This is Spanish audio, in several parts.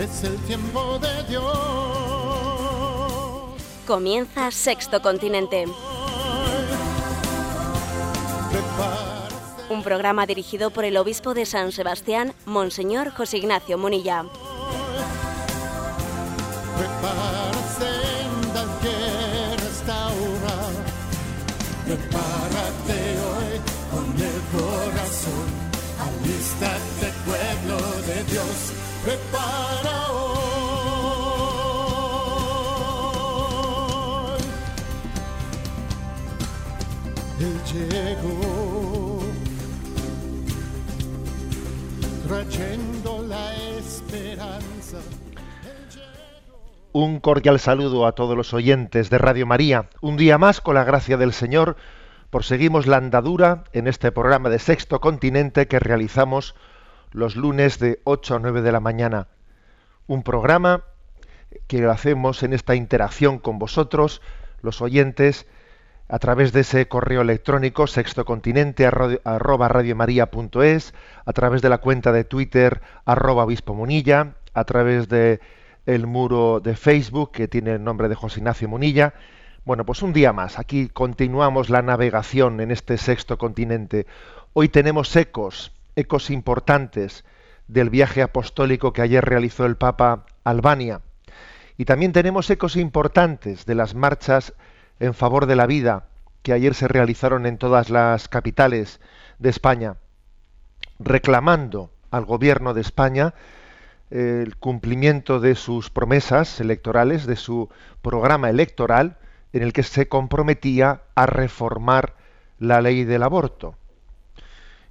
es el tiempo de Dios. Comienza Sexto Continente. Un programa dirigido por el obispo de San Sebastián, Monseñor José Ignacio Munilla. Prepárate. Prepárate hoy con el corazón. Alístate, pueblo de Dios. Prepara Un cordial saludo a todos los oyentes de Radio María. Un día más, con la gracia del Señor, proseguimos la andadura en este programa de Sexto Continente que realizamos los lunes de 8 a 9 de la mañana. Un programa que lo hacemos en esta interacción con vosotros, los oyentes, a través de ese correo electrónico sextocontinente arroba radiomaria.es, a través de la cuenta de Twitter arroba obispo Munilla, a través de el muro de Facebook que tiene el nombre de José Ignacio Munilla. Bueno, pues un día más. Aquí continuamos la navegación en este sexto continente. Hoy tenemos ecos, ecos importantes del viaje apostólico que ayer realizó el Papa Albania. Y también tenemos ecos importantes de las marchas en favor de la vida que ayer se realizaron en todas las capitales de España, reclamando al gobierno de España el cumplimiento de sus promesas electorales, de su programa electoral, en el que se comprometía a reformar la ley del aborto.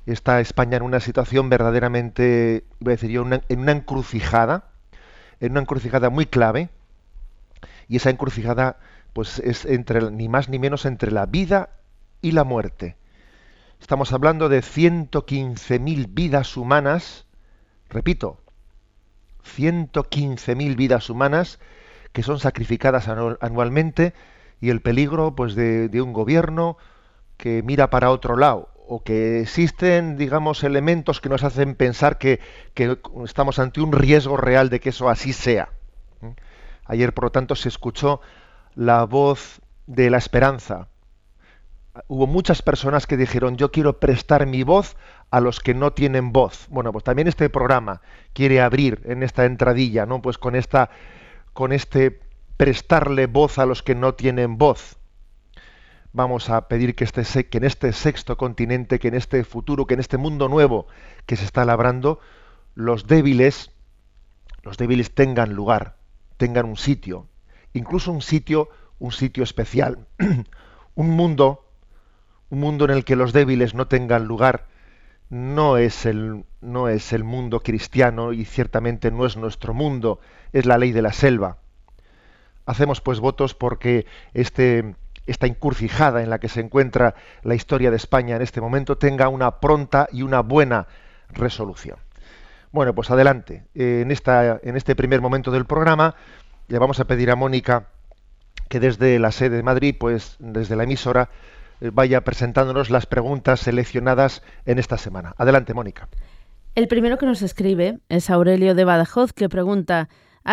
Está España en una situación verdaderamente, voy a decir en una encrucijada, en una encrucijada muy clave, y esa encrucijada pues es entre ni más ni menos entre la vida y la muerte. Estamos hablando de 115.000 vidas humanas, repito, 115.000 vidas humanas que son sacrificadas anu- anualmente y el peligro pues de, un gobierno que mira para otro lado o que existen digamos elementos que nos hacen pensar que, que estamos ante un riesgo real de que eso así sea. Ayer por lo tanto se escuchó la voz de la esperanza. Hubo muchas personas que dijeron yo quiero prestar mi voz a los que no tienen voz. Bueno, pues también este programa quiere abrir en esta entradilla, ¿no? Pues con esta con este prestarle voz a los que no tienen voz. Vamos a pedir que, este, que en este sexto continente, que en este futuro, que en este mundo nuevo que se está labrando, los débiles, los débiles tengan lugar, tengan un sitio, incluso un sitio, un sitio especial, un mundo, un mundo en el que los débiles no tengan lugar, no es el no es el mundo cristiano y ciertamente no es nuestro mundo, es la ley de la selva. Hacemos pues votos porque este esta encrucijada en la que se encuentra la historia de España en este momento tenga una pronta y una buena resolución. Bueno, pues adelante. Eh, en, esta, en este primer momento del programa le vamos a pedir a Mónica que desde la sede de Madrid, pues desde la emisora, eh, vaya presentándonos las preguntas seleccionadas en esta semana. Adelante, Mónica. El primero que nos escribe es Aurelio de Badajoz que pregunta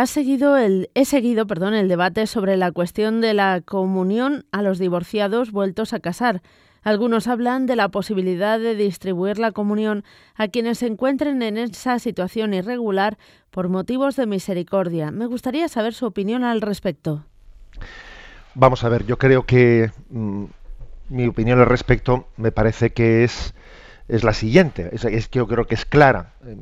seguido el, he seguido perdón, el debate sobre la cuestión de la comunión a los divorciados vueltos a casar. Algunos hablan de la posibilidad de distribuir la comunión a quienes se encuentren en esa situación irregular por motivos de misericordia. Me gustaría saber su opinión al respecto. Vamos a ver, yo creo que mm, mi opinión al respecto me parece que es, es la siguiente, es, es yo creo que es clara. Eh,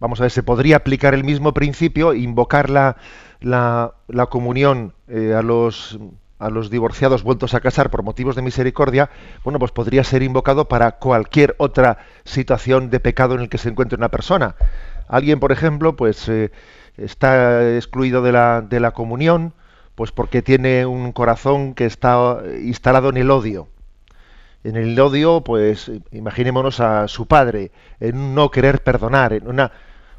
Vamos a ver, se podría aplicar el mismo principio, invocar la, la, la comunión eh, a los a los divorciados vueltos a casar por motivos de misericordia, bueno, pues podría ser invocado para cualquier otra situación de pecado en el que se encuentre una persona. alguien, por ejemplo, pues eh, está excluido de la, de la comunión, pues porque tiene un corazón que está instalado en el odio. En el odio, pues imaginémonos a su padre, en no querer perdonar, en una...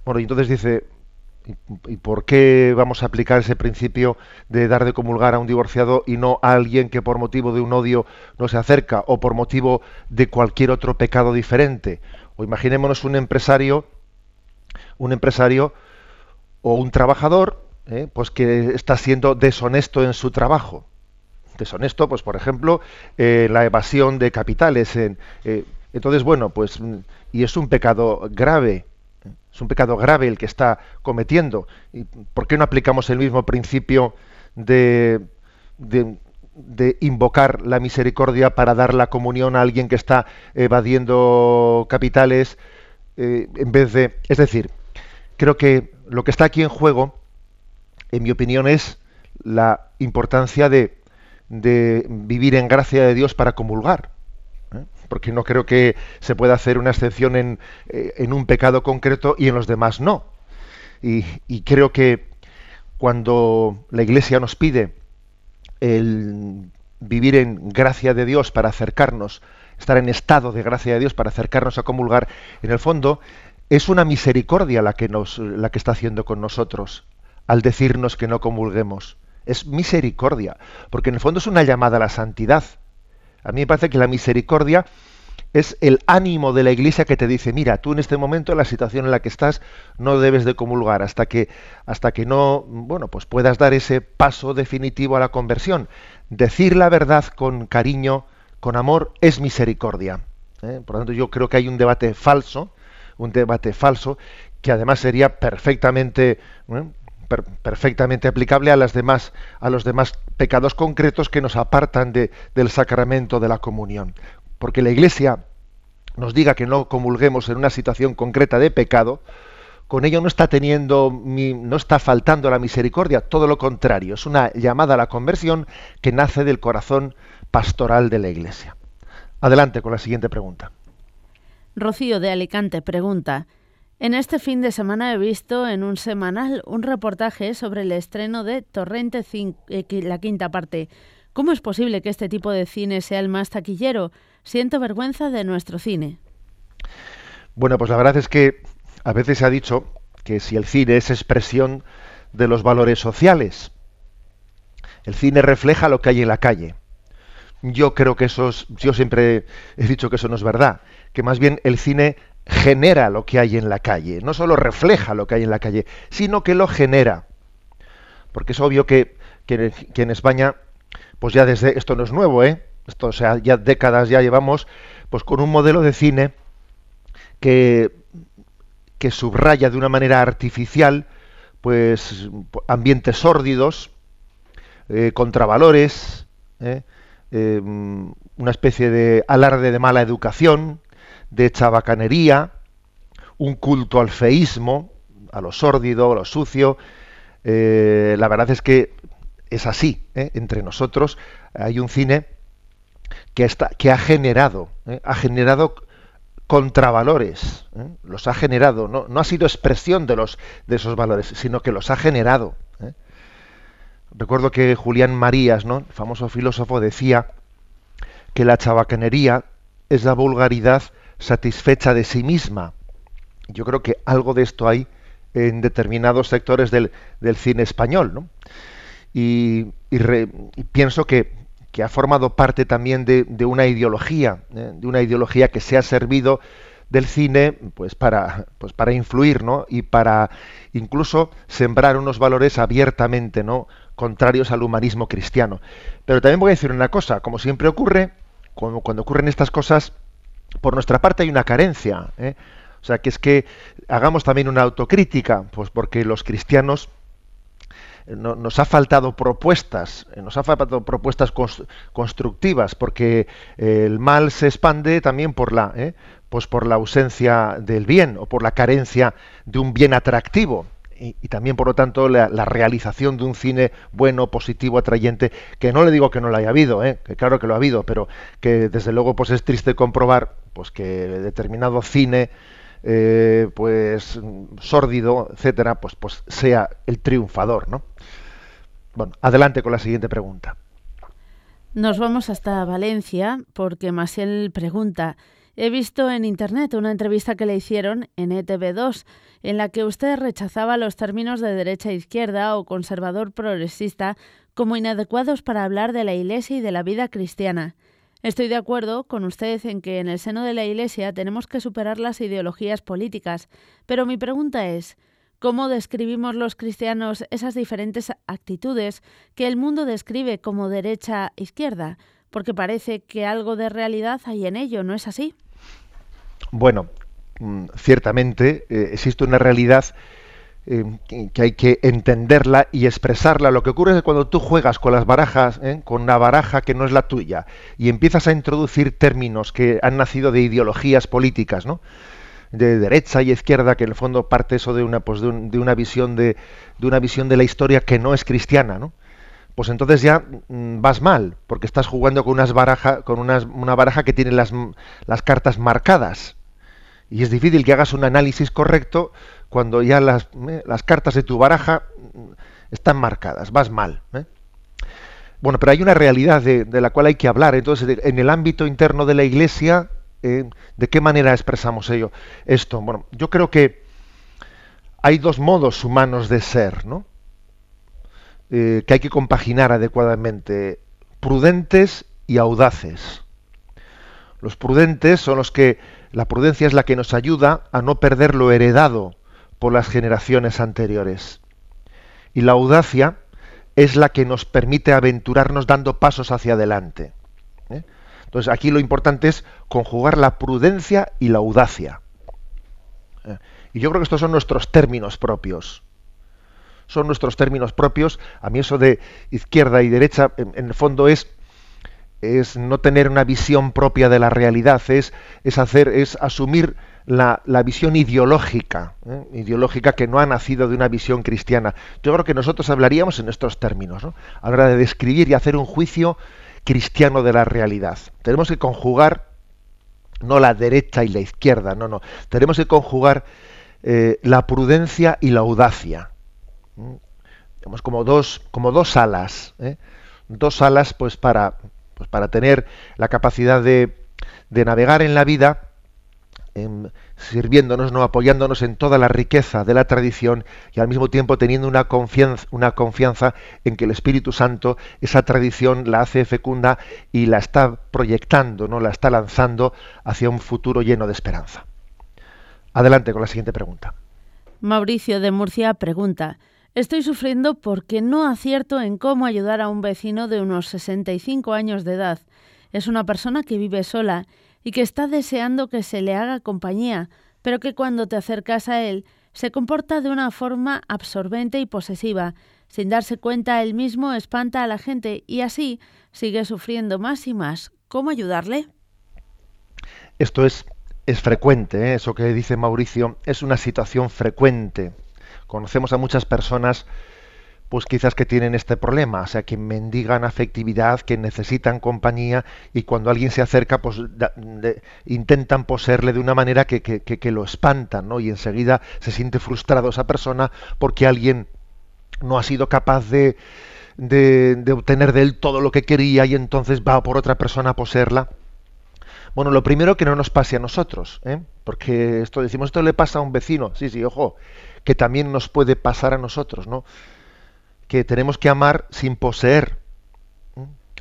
Bueno, y entonces dice, ¿y por qué vamos a aplicar ese principio de dar de comulgar a un divorciado y no a alguien que por motivo de un odio no se acerca o por motivo de cualquier otro pecado diferente? O imaginémonos un empresario, un empresario o un trabajador, ¿eh? pues que está siendo deshonesto en su trabajo. Deshonesto, pues por ejemplo, eh, la evasión de capitales. En, eh, entonces, bueno, pues, y es un pecado grave, es un pecado grave el que está cometiendo. ¿Y ¿Por qué no aplicamos el mismo principio de, invocar la misericordia para dar la comunión a alguien que está evadiendo capitales eh, en vez de... Es decir, creo que lo que está aquí en juego, en mi opinión, es la importancia de vivir en gracia de Dios para comulgar. ¿Eh? Porque no creo que se pueda hacer una excepción en, eh, un pecado concreto y en los demás no. Y, y, creo que cuando la Iglesia nos pide el vivir en gracia de Dios para acercarnos, estar en estado de gracia de Dios para acercarnos a comulgar, en el fondo es una misericordia la que nos la que está haciendo con nosotros al decirnos que no comulguemos. Es misericordia, porque en el fondo es una llamada a la santidad. A mí me parece que la misericordia es el ánimo de la iglesia que te dice, mira, tú en este momento, en la situación en la que estás, no debes de comulgar hasta que, hasta que no, bueno, pues puedas dar ese paso definitivo a la conversión. Decir la verdad con cariño, con amor, es misericordia. ¿eh? Por lo tanto, yo creo que hay un debate falso, un debate falso, que además sería perfectamente, ¿eh? Per perfectamente aplicable a, las demás, a los demás pecados concretos que nos apartan de, del sacramento de la comunión. Porque la Iglesia nos diga que no comulguemos en una situación concreta de pecado, con ello no está teniendo, no está faltando la misericordia, todo lo contrario, es una llamada a la conversión que nace del corazón pastoral de la Iglesia. Adelante con la siguiente pregunta. Rocío de Alicante pregunta, en este fin de semana he visto en un semanal un reportaje sobre el estreno de Torrente eh, la quinta parte. ¿Cómo es posible que este tipo de cine sea el más taquillero? Siento vergüenza de nuestro cine. Bueno, pues la verdad es que a veces se ha dicho que si el cine es expresión de los valores sociales, el cine refleja lo que hay en la calle. Yo creo que eso es, yo siempre he dicho que eso no es verdad, que más bien el cine genera lo que hay en la calle, no solo refleja lo que hay en la calle, sino que lo genera. Porque es obvio que, en España, pues ya desde, esto no es nuevo, ¿eh? esto, o sea, ya décadas ya llevamos, pues con un modelo de cine que, que subraya de una manera artificial, pues ambientes sórdidos, eh, contravalores, eh, eh, una especie de alarde de mala educación, de chabacanería, un culto al feísmo, a lo sórdido, a lo sucio. Eh, la verdad es que es así. ¿eh? Entre nosotros hay un cine que, está, que ha generado, ¿eh? ha generado contravalores, los ha generado, no, no, ha sido expresión de, los, de esos valores, sino que los ha generado. Recuerdo que Julián Marías, ¿no? el famoso filósofo, decía que la chabacanería es la vulgaridad satisfecha de sí misma. Yo creo que algo de esto hay en determinados sectores del, del cine español, ¿no? Y, y, pienso que, que, ha formado parte también de, de una ideología, ¿eh? de una ideología que se ha servido del cine pues para pues para influir ¿no? y para incluso sembrar unos valores abiertamente no contrarios al humanismo cristiano pero también voy a decir una cosa como siempre ocurre cuando, cuando ocurren estas cosas por nuestra parte hay una carencia. ¿eh? O sea, que es que hagamos también una autocrítica, pues porque los cristianos eh, no, nos ha faltado propuestas, eh, nos ha faltado propuestas constructivas, porque el mal se expande también por la, pues por la ausencia del bien o por la carencia de un bien atractivo y, también, por lo tanto, la, realización de un cine bueno, positivo, atrayente, que no le digo que no lo haya habido, ¿eh? que claro que lo ha habido, pero que desde luego pues es triste comprobar pues que determinado cine eh, pues sórdido, etcétera, pues, pues sea el triunfador, ¿no? Bueno, adelante con la siguiente pregunta. Nos vamos hasta Valencia porque Masiel pregunta. He visto en internet una entrevista que le hicieron en ETV2 en la que usted rechazaba los términos de derecha e izquierda o conservador progresista como inadecuados para hablar de la Iglesia y de la vida cristiana. Estoy de acuerdo con usted en que en el seno de la Iglesia tenemos que superar las ideologías políticas, pero mi pregunta es, ¿cómo describimos los cristianos esas diferentes actitudes que el mundo describe como derecha-izquierda? Porque parece que algo de realidad hay en ello, ¿no es así? Bueno, mm, ciertamente eh, existe una realidad eh, que hay que entenderla y expresarla. Lo que ocurre es que cuando tú juegas con las barajas, ¿eh? con una baraja que no es la tuya, y empiezas a introducir términos que han nacido de ideologías políticas, ¿no? de derecha y izquierda, que en el fondo parte eso de una, pues de, una visión de, de, una visión de la historia que no es cristiana, ¿no? Pues entonces ya mm, vas mal, porque estás jugando con unas baraja, con unas, una baraja que tiene las, las cartas marcadas. Y es difícil que hagas un análisis correcto cuando ya las, eh, las cartas de tu baraja están marcadas, vas mal. ¿eh? Bueno, pero hay una realidad de, la cual hay que hablar. Entonces, en el ámbito interno de la Iglesia, eh, ¿de qué manera expresamos ello? Esto, bueno, yo creo que hay dos modos humanos de ser, ¿no? Que hay que compaginar adecuadamente, prudentes y audaces. Los prudentes son los que, la prudencia es la que nos ayuda a no perder lo heredado por las generaciones anteriores. Y la audacia es la que nos permite aventurarnos dando pasos hacia adelante. ¿eh? Entonces aquí lo importante es conjugar la prudencia y la audacia. ¿eh? Y yo creo que estos son nuestros términos propios. Son nuestros términos propios. A mí eso de izquierda y derecha, en, el fondo es, no tener una visión propia de la realidad, es, es hacer, es asumir la, visión ideológica, ¿eh? ideológica que no ha nacido de una visión cristiana. Yo creo que nosotros hablaríamos en estos términos, ¿no? a la hora de describir y hacer un juicio cristiano de la realidad. Tenemos que conjugar no la derecha y la izquierda, no, no. Tenemos que conjugar eh, la prudencia y la audacia. Tenemos como dos, como dos alas, ¿eh? dos alas pues para, pues para tener la capacidad de, de navegar en la vida sirviéndonos, no apoyándonos en toda la riqueza de la tradición y al mismo tiempo teniendo una confianza, una confianza en que el Espíritu Santo esa tradición la hace fecunda y la está proyectando, no la está lanzando hacia un futuro lleno de esperanza. Adelante con la siguiente pregunta. Mauricio de Murcia pregunta: Estoy sufriendo porque no acierto en cómo ayudar a un vecino de unos 65 años de edad. Es una persona que vive sola y que está deseando que se le haga compañía, pero que cuando te acercas a él se comporta de una forma absorbente y posesiva. Sin darse cuenta, él mismo espanta a la gente y así sigue sufriendo más y más. ¿Cómo ayudarle? Esto es, es frecuente, ¿eh? eso que dice Mauricio, es una situación frecuente. Conocemos a muchas personas pues quizás que tienen este problema, o sea, que mendigan afectividad, que necesitan compañía y cuando alguien se acerca, pues intentan poseerle de una manera que, que, lo espantan, ¿no? Y enseguida se siente frustrado esa persona porque alguien no ha sido capaz de, de, obtener de él todo lo que quería y entonces va por otra persona a poseerla. Bueno, lo primero que no nos pase a nosotros, ¿eh? porque esto decimos, esto le pasa a un vecino, sí, sí, ojo, que también nos puede pasar a nosotros, ¿no? que tenemos que amar sin poseer,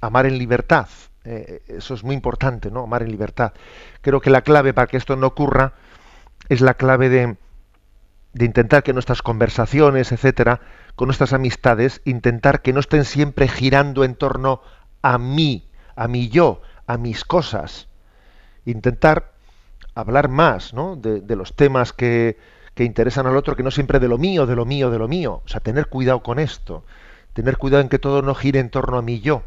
amar en libertad. Eh, eso es muy importante, ¿no? Amar en libertad. Creo que la clave para que esto no ocurra es la clave de, de intentar que nuestras conversaciones, etcétera, con nuestras amistades, intentar que no estén siempre girando en torno a mí, a mi yo, a mis cosas. Intentar hablar más ¿no? de, de los temas que, que interesan al otro, que no siempre de lo mío, de lo mío, de lo mío. O sea, tener cuidado con esto. Tener cuidado en que todo no gire en torno a mí yo.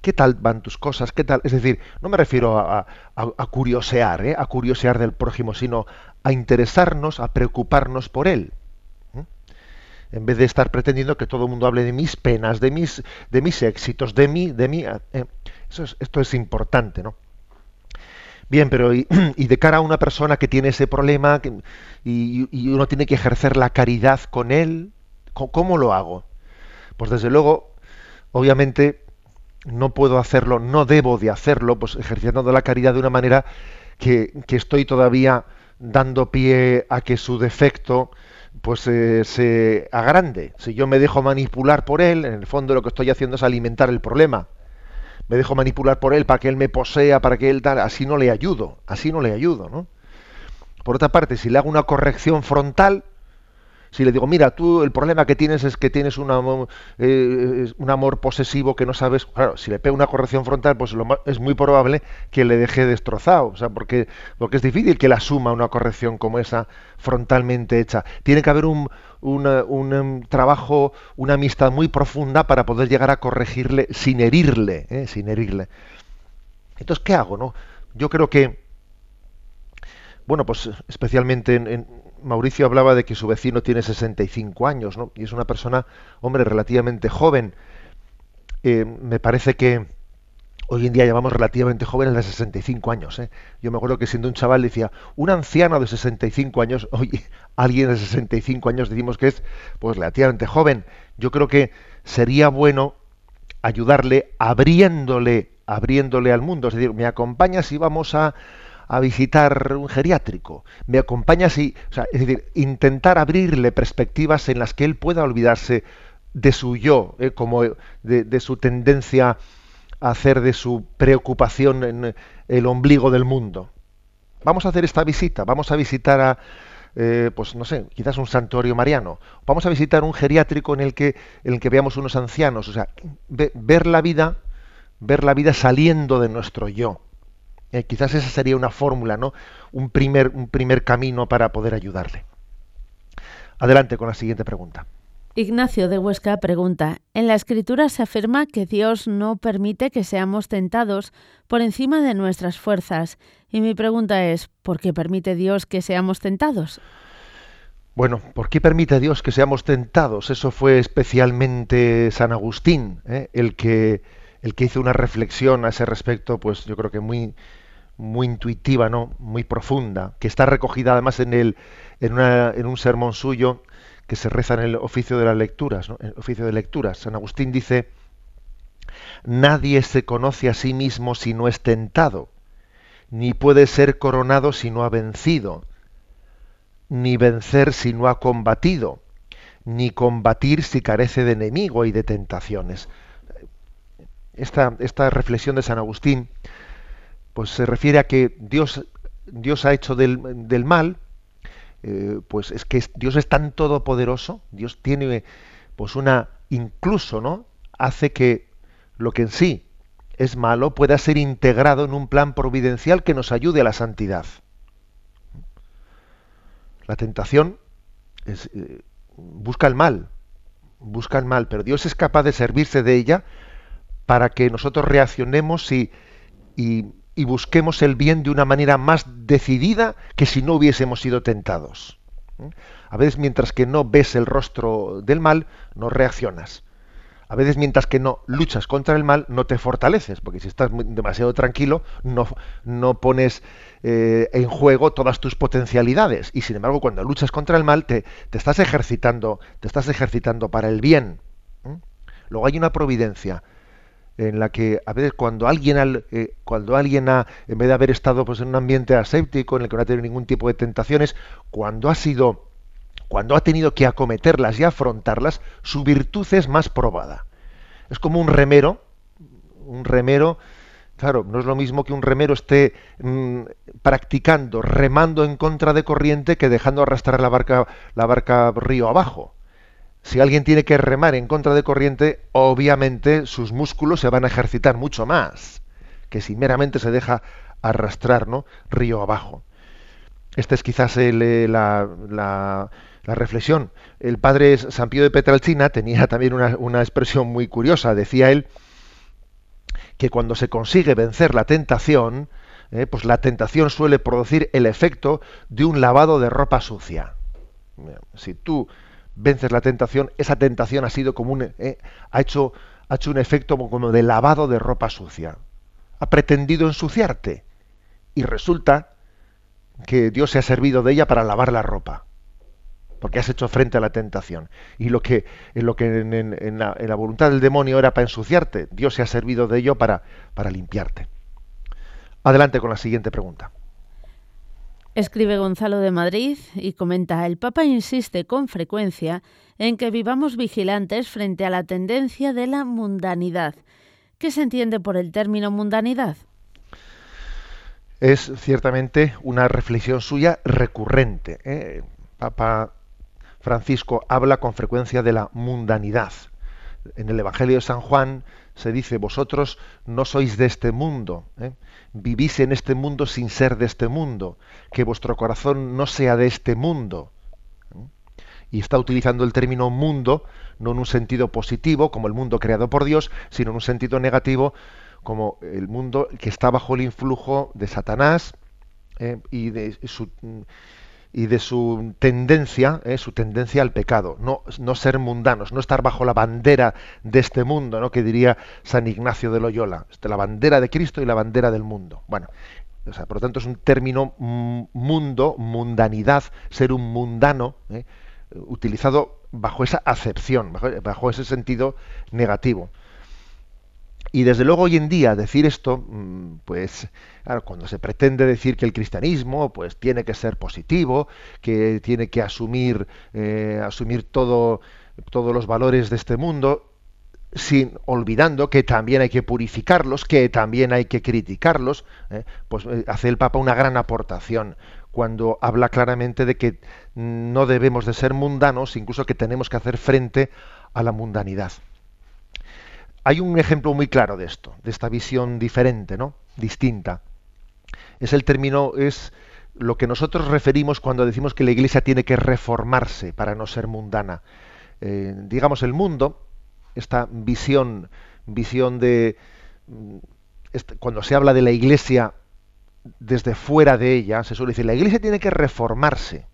¿Qué tal van tus cosas? ¿Qué tal? Es decir, no me refiero a, curiosear, ¿eh? a curiosear del prójimo, sino a interesarnos, a preocuparnos por él. En vez de estar pretendiendo que todo el mundo hable de mis penas, de mis, de mis éxitos, de mí, de mí. ¿eh? Esto es importante, ¿no? Bien, pero y, de cara a una persona que tiene ese problema y, uno tiene que ejercer la caridad con él, ¿cómo, lo hago? Pues desde luego, obviamente, no puedo hacerlo, no debo de hacerlo, pues ejerciendo la caridad de una manera que, estoy todavía dando pie a que su defecto pues eh, se agrande. Si yo me dejo manipular por él, en el fondo lo que estoy haciendo es alimentar el problema me dejo manipular por él para que él me posea, para que él tal, así no le ayudo, así no le ayudo, ¿no? Por otra parte, si le hago una corrección frontal, si le digo, mira, tú el problema que tienes es que tienes un amor, eh, un amor posesivo que no sabes, claro, si le pego una corrección frontal, pues es muy probable que le deje destrozado, o sea, porque, porque es difícil que le asuma una corrección como esa frontalmente hecha. Tiene que haber un, un em, trabajo, una amistad muy profunda para poder llegar a corregirle sin herirle, ¿eh? sin herirle. Entonces, ¿qué hago? No? Yo creo que, bueno, pues especialmente en, Mauricio hablaba de que su vecino tiene 65 años, ¿no? Y es una persona, hombre, relativamente joven. Eh, me parece que hoy en día llamamos relativamente jóvenes de 65 años. ¿eh? Yo me acuerdo que siendo un chaval decía, un anciano de 65 años, oye, alguien de 65 años decimos que es pues relativamente joven. Yo creo que sería bueno ayudarle abriéndole, abriéndole al mundo. Es decir, me acompaña si vamos a, a visitar un geriátrico. Me acompaña si, o sea, es decir, intentar abrirle perspectivas en las que él pueda olvidarse de su yo, ¿eh? como de, de su tendencia hacer de su preocupación en el ombligo del mundo. Vamos a hacer esta visita, vamos a visitar a, eh, pues no sé, quizás un santuario mariano, vamos a visitar un geriátrico en el que, en el que veamos unos ancianos, o sea, ver la vida, ver la vida saliendo de nuestro yo. Eh, quizás esa sería una fórmula, ¿no? Un primer, un primer camino para poder ayudarle. Adelante con la siguiente pregunta. Ignacio de Huesca pregunta, en la escritura se afirma que Dios no permite que seamos tentados por encima de nuestras fuerzas. Y mi pregunta es, ¿por qué permite Dios que seamos tentados? Bueno, ¿por qué permite Dios que seamos tentados? Eso fue especialmente San Agustín, ¿eh? el, que, el que hizo una reflexión a ese respecto, pues yo creo que muy, muy intuitiva, ¿no? muy profunda, que está recogida además en, el, en, una, en un sermón suyo que se reza en el oficio de las lecturas, el oficio de lecturas. San Agustín dice, nadie se conoce a sí mismo si no es tentado, ni puede ser coronado si no ha vencido, ni vencer si no ha combatido, ni combatir si carece de enemigo y de tentaciones. Esta, esta reflexión de San Agustín pues se refiere a que Dios, Dios ha hecho del, del mal, eh, pues es que Dios es tan todopoderoso, Dios tiene pues una, incluso, ¿no? Hace que lo que en sí es malo pueda ser integrado en un plan providencial que nos ayude a la santidad. La tentación eh, busca el mal, busca el mal, pero Dios es capaz de servirse de ella para que nosotros reaccionemos y, y y busquemos el bien de una manera más decidida que si no hubiésemos sido tentados. ¿Mm? A veces mientras que no ves el rostro del mal, no reaccionas. A veces mientras que no luchas contra el mal, no te fortaleces, porque si estás demasiado tranquilo, no, no pones eh, en juego todas tus potencialidades. Y sin embargo, cuando luchas contra el mal, te, te estás ejercitando, te estás ejercitando para el bien. ¿Mm? Luego hay una providencia en la que a veces cuando alguien eh, cuando alguien ha en vez de haber estado pues en un ambiente aséptico en el que no ha tenido ningún tipo de tentaciones cuando ha sido cuando ha tenido que acometerlas y afrontarlas su virtud es más probada. Es como un remero un remero claro no es lo mismo que un remero esté mm, practicando remando en contra de corriente que dejando arrastrar la barca la barca río abajo si alguien tiene que remar en contra de corriente, obviamente sus músculos se van a ejercitar mucho más que si meramente se deja arrastrar, ¿no? Río abajo. Esta es quizás eh, la, la, reflexión. El padre San Pío de Petralcina tenía también una, una expresión muy curiosa. Decía él que cuando se consigue vencer la tentación, eh, pues la tentación suele producir el efecto de un lavado de ropa sucia. Si tú vences la tentación, esa tentación ha sido como un, eh, ha, hecho, hecho un efecto como de lavado de ropa sucia. Ha pretendido ensuciarte. y resulta que Dios se ha servido de ella para lavar la ropa, porque has hecho frente a la tentación. Y lo que, en, lo que en, la, voluntad del demonio era para ensuciarte, Dios se ha servido de ello para, para limpiarte. Adelante con la siguiente pregunta. Escribe Gonzalo de Madrid y comenta, el Papa insiste con frecuencia en que vivamos vigilantes frente a la tendencia de la mundanidad. ¿Qué se entiende por el término mundanidad? Es ciertamente una reflexión suya recurrente. ¿eh? Papa Francisco habla con frecuencia de la mundanidad. En el Evangelio de San Juan se dice, vosotros no sois de este mundo, ¿eh? vivís en este mundo sin ser de este mundo, que vuestro corazón no sea de este mundo. Y está utilizando el término mundo no en un sentido positivo, como el mundo creado por Dios, sino en un sentido negativo, como el mundo que está bajo el influjo de Satanás ¿eh? y de su y de su tendencia, eh, su tendencia al pecado, no, no ser mundanos, no estar bajo la bandera de este mundo, ¿no? que diría San Ignacio de Loyola, este, la bandera de Cristo y la bandera del mundo. Bueno, o sea, por lo tanto es un término mundo, mundanidad, ser un mundano, eh, utilizado bajo esa acepción, bajo ese sentido negativo. Y desde luego hoy en día decir esto, mm, pues cuando se pretende decir que el cristianismo pues tiene que ser positivo, que tiene que asumir, eh, asumir todo, todos los valores de este mundo, sin olvidando que también hay que purificarlos, que también hay que criticarlos, eh, pues eh, hace el Papa una gran aportación cuando habla claramente de que no debemos de ser mundanos, incluso que tenemos que hacer frente a la mundanidad hay un ejemplo muy claro de esto, de esta visión diferente, ¿no? Distinta. Es el término, es lo que nosotros referimos cuando decimos que la Iglesia tiene que reformarse para no ser mundana. Eh, digamos, el mundo, esta visión, visión de mm, cuando se habla de la Iglesia desde fuera de ella, se suele decir la Iglesia tiene que reformarse.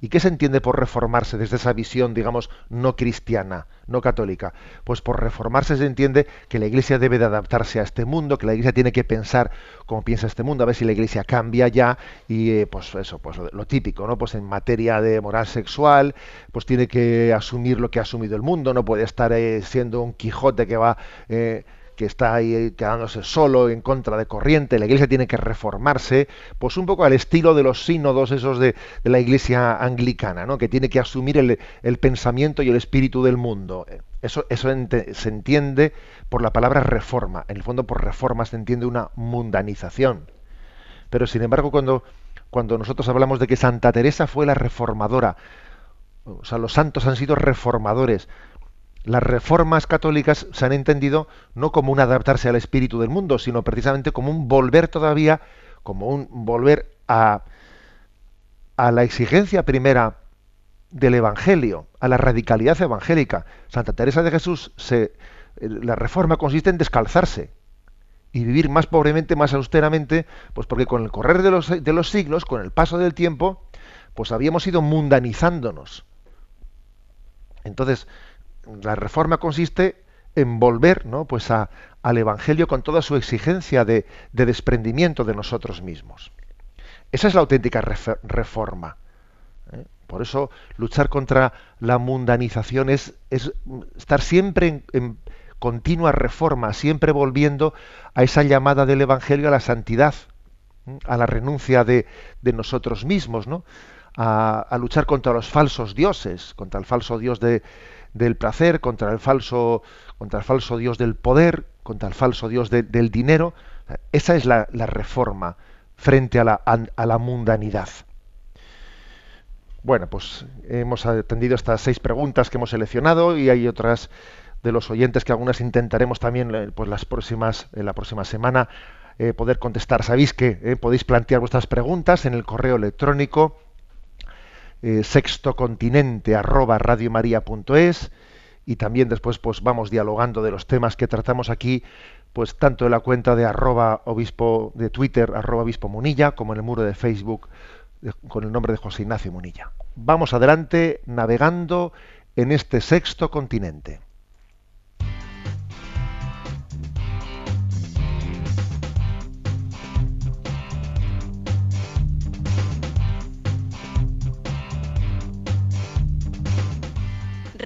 ¿Y qué se entiende por reformarse desde esa visión, digamos, no cristiana, no católica? Pues por reformarse se entiende que la Iglesia debe de adaptarse a este mundo, que la Iglesia tiene que pensar como piensa este mundo, a ver si la Iglesia cambia ya y eh, pues eso, pues lo, típico, ¿no? Pues en materia de moral sexual, pues tiene que asumir lo que ha asumido el mundo, no puede estar eh, siendo un Quijote que va eh, que está ahí quedándose solo en contra de corriente, la iglesia tiene que reformarse, pues un poco al estilo de los sínodos esos de, la iglesia anglicana, ¿no? que tiene que asumir el, pensamiento y el espíritu del mundo. Eso, eso se entiende por la palabra reforma. En el fondo, por reforma se entiende una mundanización. Pero sin embargo, cuando, cuando nosotros hablamos de que Santa Teresa fue la reformadora, o sea, los santos han sido reformadores, las reformas católicas se han entendido no como un adaptarse al espíritu del mundo, sino precisamente como un volver todavía, como un volver a, a la exigencia primera del Evangelio, a la radicalidad evangélica. Santa Teresa de Jesús, se, la reforma consiste en descalzarse y vivir más pobremente, más austeramente, pues porque con el correr de los siglos, con el paso del tiempo, pues habíamos ido mundanizándonos. Entonces, la reforma consiste en volver ¿no? pues al Evangelio con toda su exigencia de, desprendimiento de nosotros mismos. Esa es la auténtica reforma. ¿eh? Por eso luchar contra la mundanización es, estar siempre en, continua reforma, siempre volviendo a esa llamada del Evangelio a la santidad, ¿eh? a la renuncia de, nosotros mismos, ¿no? a, luchar contra los falsos dioses, contra el falso dios de, del placer, contra el falso, contra el falso Dios del poder, contra el falso Dios del dinero. Esa es la, reforma frente a la, a la, mundanidad. Bueno, pues hemos atendido estas seis preguntas que hemos seleccionado y hay otras de los oyentes que algunas intentaremos también eh, pues las próximas, en la próxima semana eh, poder contestar. Sabéis que eh, podéis plantear vuestras preguntas en el correo electrónico eh, sextocontinente arroba radiomaria.es y también después pues vamos dialogando de los temas que tratamos aquí pues tanto en la cuenta de arroba obispo de Twitter arroba obispo Munilla como en el muro de Facebook con el nombre de José Ignacio Munilla. Vamos adelante navegando en este sexto continente.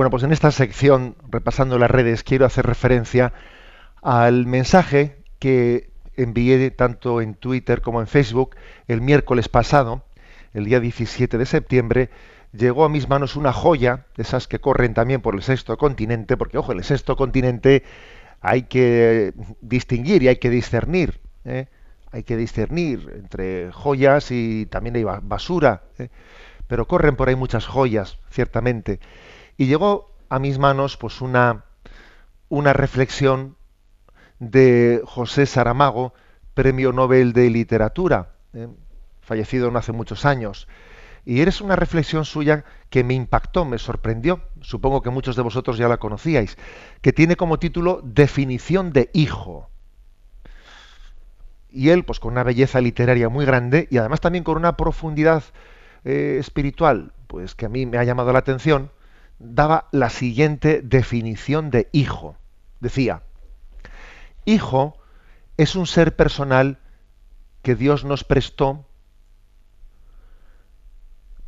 Bueno, pues en esta sección, repasando las redes, quiero hacer referencia al mensaje que envié tanto en Twitter como en Facebook el miércoles pasado, el día 17 de septiembre, llegó a mis manos una joya, de esas que corren también por el sexto continente, porque ojo, el sexto continente hay que distinguir y hay que discernir, ¿eh? hay que discernir entre joyas y también hay basura, ¿eh? pero corren por ahí muchas joyas, ciertamente. Y llegó a mis manos pues una, una reflexión de José Saramago, Premio Nobel de Literatura, ¿eh? fallecido no hace muchos años. Y eres una reflexión suya que me impactó, me sorprendió. Supongo que muchos de vosotros ya la conocíais, que tiene como título Definición de hijo. Y él, pues con una belleza literaria muy grande y además también con una profundidad eh, espiritual, pues que a mí me ha llamado la atención, daba la siguiente definición de hijo. Decía, hijo es un ser personal que Dios nos prestó,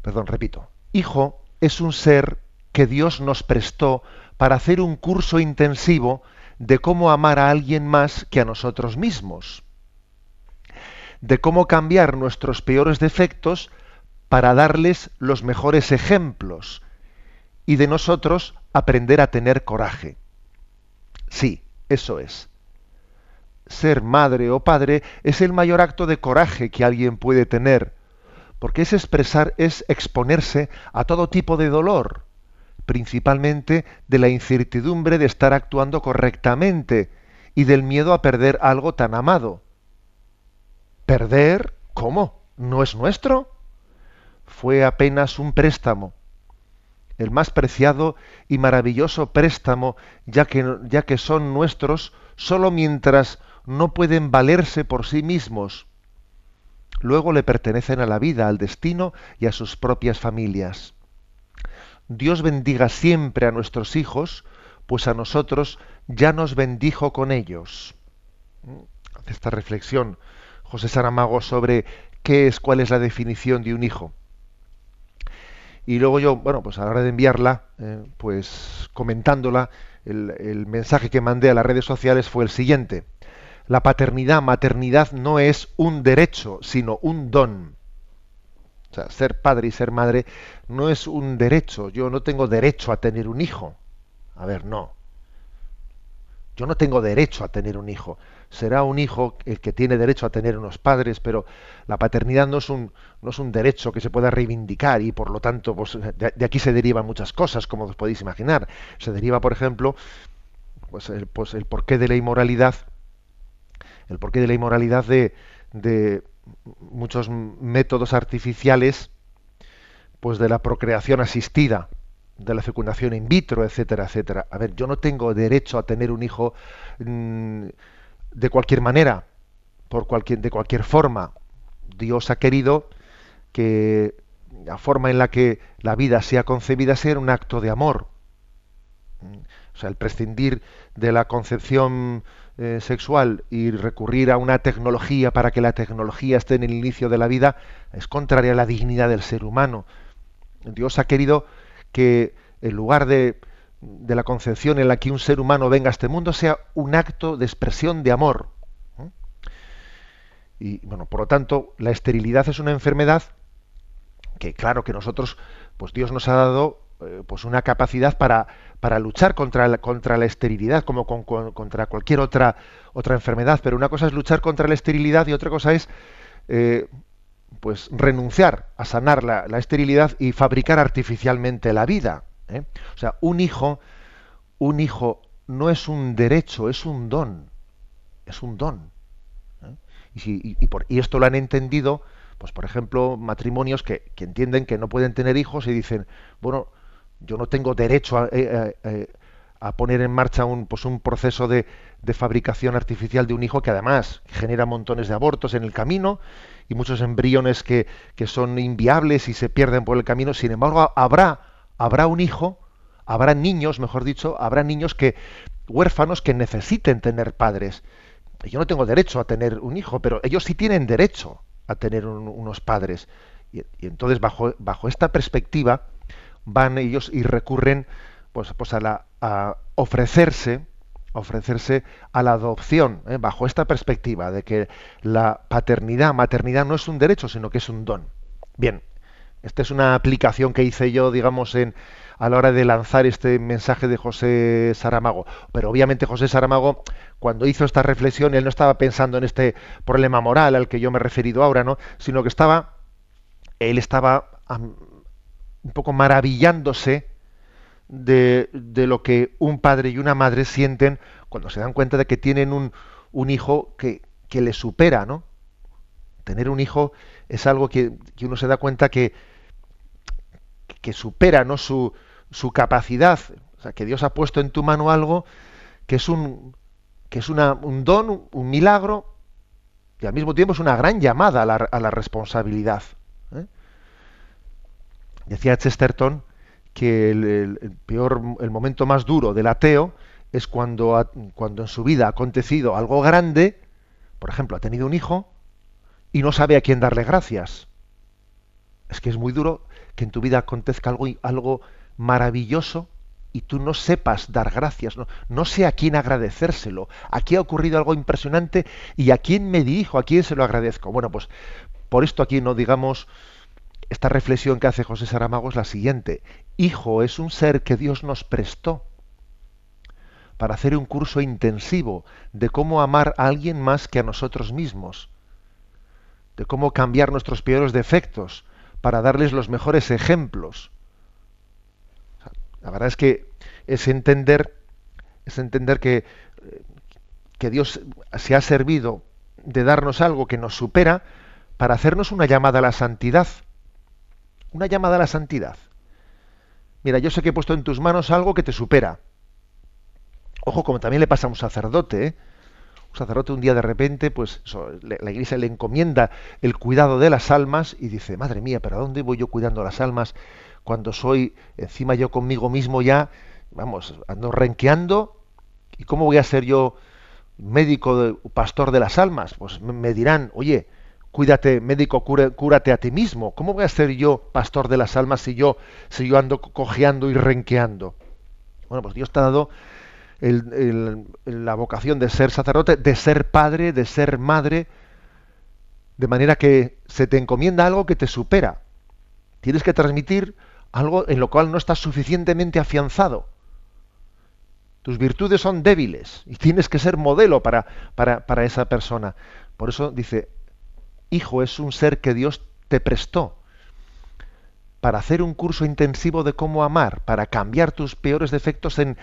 perdón, repito, hijo es un ser que Dios nos prestó para hacer un curso intensivo de cómo amar a alguien más que a nosotros mismos, de cómo cambiar nuestros peores defectos para darles los mejores ejemplos, y de nosotros aprender a tener coraje. Sí, eso es. Ser madre o padre es el mayor acto de coraje que alguien puede tener, porque es expresar, es exponerse a todo tipo de dolor, principalmente de la incertidumbre de estar actuando correctamente y del miedo a perder algo tan amado. ¿Perder? ¿Cómo? ¿No es nuestro? Fue apenas un préstamo el más preciado y maravilloso préstamo, ya que, ya que son nuestros sólo mientras no pueden valerse por sí mismos. Luego le pertenecen a la vida, al destino y a sus propias familias. Dios bendiga siempre a nuestros hijos, pues a nosotros ya nos bendijo con ellos. Hace esta reflexión José Saramago sobre qué es, cuál es la definición de un hijo. Y luego yo, bueno, pues a la hora de enviarla, eh, pues comentándola, el, mensaje que mandé a las redes sociales fue el siguiente. La paternidad, maternidad no es un derecho, sino un don. O sea, ser padre y ser madre no es un derecho. Yo no tengo derecho a tener un hijo. A ver, no. Yo no tengo derecho a tener un hijo será un hijo el que tiene derecho a tener unos padres, pero la paternidad no es un, no es un derecho que se pueda reivindicar y por lo tanto pues, de, aquí se derivan muchas cosas, como os podéis imaginar. Se deriva, por ejemplo, pues el, pues el porqué de la inmoralidad, el porqué de la inmoralidad de, de muchos métodos artificiales, pues de la procreación asistida, de la fecundación in vitro, etcétera, etcétera. A ver, yo no tengo derecho a tener un hijo mm, de cualquier manera, por cualquier, de cualquier forma. Dios ha querido que la forma en la que la vida sea concebida sea un acto de amor. O sea, el prescindir de la concepción eh, sexual y recurrir a una tecnología para que la tecnología esté en el inicio de la vida es contraria a la dignidad del ser humano. Dios ha querido que en lugar de de la concepción en la que un ser humano venga a este mundo sea un acto de expresión de amor. Y bueno, por lo tanto, la esterilidad es una enfermedad que claro que nosotros, pues Dios nos ha dado eh, pues una capacidad para, para luchar contra la, contra la esterilidad, como contra cualquier otra, otra enfermedad. Pero una cosa es luchar contra la esterilidad y otra cosa es eh, pues renunciar a sanar la, la esterilidad y fabricar artificialmente la vida. ¿Eh? O sea, un hijo, un hijo no es un derecho, es un don. es un don. ¿eh? Y, y, esto lo han entendido, pues por ejemplo, matrimonios que, entienden que no pueden tener hijos y dicen, bueno, yo no tengo derecho a, eh, poner en marcha un, pues un proceso de, fabricación artificial de un hijo que además genera montones de abortos en el camino y muchos embriones que son inviables y se pierden por el camino. Sin embargo, habrá, habrá un hijo, habrá niños, mejor dicho, habrá niños que huérfanos que necesiten tener padres. Yo no tengo derecho a tener un hijo, pero ellos sí tienen derecho a tener unos padres. Y, entonces, bajo, bajo esta perspectiva, van ellos y recurren pues, pues a, la, a ofrecerse ofrecerse a la adopción ¿eh? bajo esta perspectiva de que la paternidad maternidad no es un derecho sino que es un don bien esta es una aplicación que hice yo digamos en a la hora de lanzar este mensaje de José Saramago pero obviamente José Saramago cuando hizo esta reflexión él no estaba pensando en este problema moral al que yo me he referido ahora no sino que estaba él estaba un poco maravillándose de, lo que un padre y una madre sienten cuando se dan cuenta de que tienen un, un hijo que, que le supera, ¿no? Tener un hijo es algo que, que uno se da cuenta que, que supera ¿no? su, su capacidad. O sea, que Dios ha puesto en tu mano algo que es un, que es una, un don, un milagro, y al mismo tiempo es una gran llamada a la, a la responsabilidad. ¿eh? Decía Chesterton que el, peor, el momento más duro del ateo es cuando, cuando en su vida ha acontecido algo grande, por ejemplo, ha tenido un hijo y no sabe a quién darle gracias. Es que es muy duro que en tu vida acontezca algo, algo maravilloso y tú no sepas dar gracias, no, no sé a quién agradecérselo. Aquí ha ocurrido algo impresionante y a quién me dirijo, a quién se lo agradezco. Bueno, pues por esto aquí no digamos esta reflexión que hace José Saramago es la siguiente. Hijo es un ser que Dios nos prestó para hacer un curso intensivo de cómo amar a alguien más que a nosotros mismos, de cómo cambiar nuestros peores defectos para darles los mejores ejemplos. La verdad es que es entender, es entender que, que Dios se ha servido de darnos algo que nos supera para hacernos una llamada a la santidad una llamada a la santidad. Mira, yo sé que he puesto en tus manos algo que te supera. Ojo, como también le pasa a un sacerdote, ¿eh? Un sacerdote un día de repente, pues la iglesia le encomienda el cuidado de las almas y dice, madre mía, pero ¿a dónde voy yo cuidando las almas cuando soy encima yo conmigo mismo ya, vamos, ando renqueando? ¿Y cómo voy a ser yo médico, de, pastor de las almas? Pues me dirán, oye, cuídate, médico, cúrate a ti mismo. ¿Cómo voy a ser yo pastor de las almas si yo, si yo ando cojeando y renqueando? Bueno, pues Dios te ha dado la vocación de ser sacerdote, de ser padre, de ser madre, de manera que se te encomienda algo que te supera. Tienes que transmitir algo en lo cual no estás suficientemente afianzado. Tus virtudes son débiles y tienes que ser modelo para, para, para esa persona. Por eso dice, hijo es un ser que Dios te prestó para hacer un curso intensivo de cómo amar, para cambiar tus peores defectos en,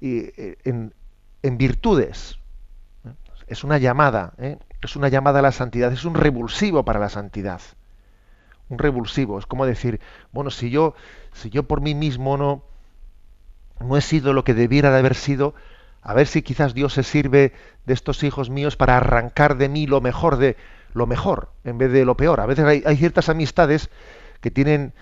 en, virtudes. Es una llamada, ¿eh? es una llamada a la santidad, es un revulsivo para la santidad. Un revulsivo, es como decir, bueno, si yo, si yo por mí mismo no, no he sido lo que debiera de haber sido, a ver si quizás Dios se sirve de estos hijos míos para arrancar de mí lo mejor de, lo mejor en vez de lo peor. A veces hay, ciertas amistades que tienen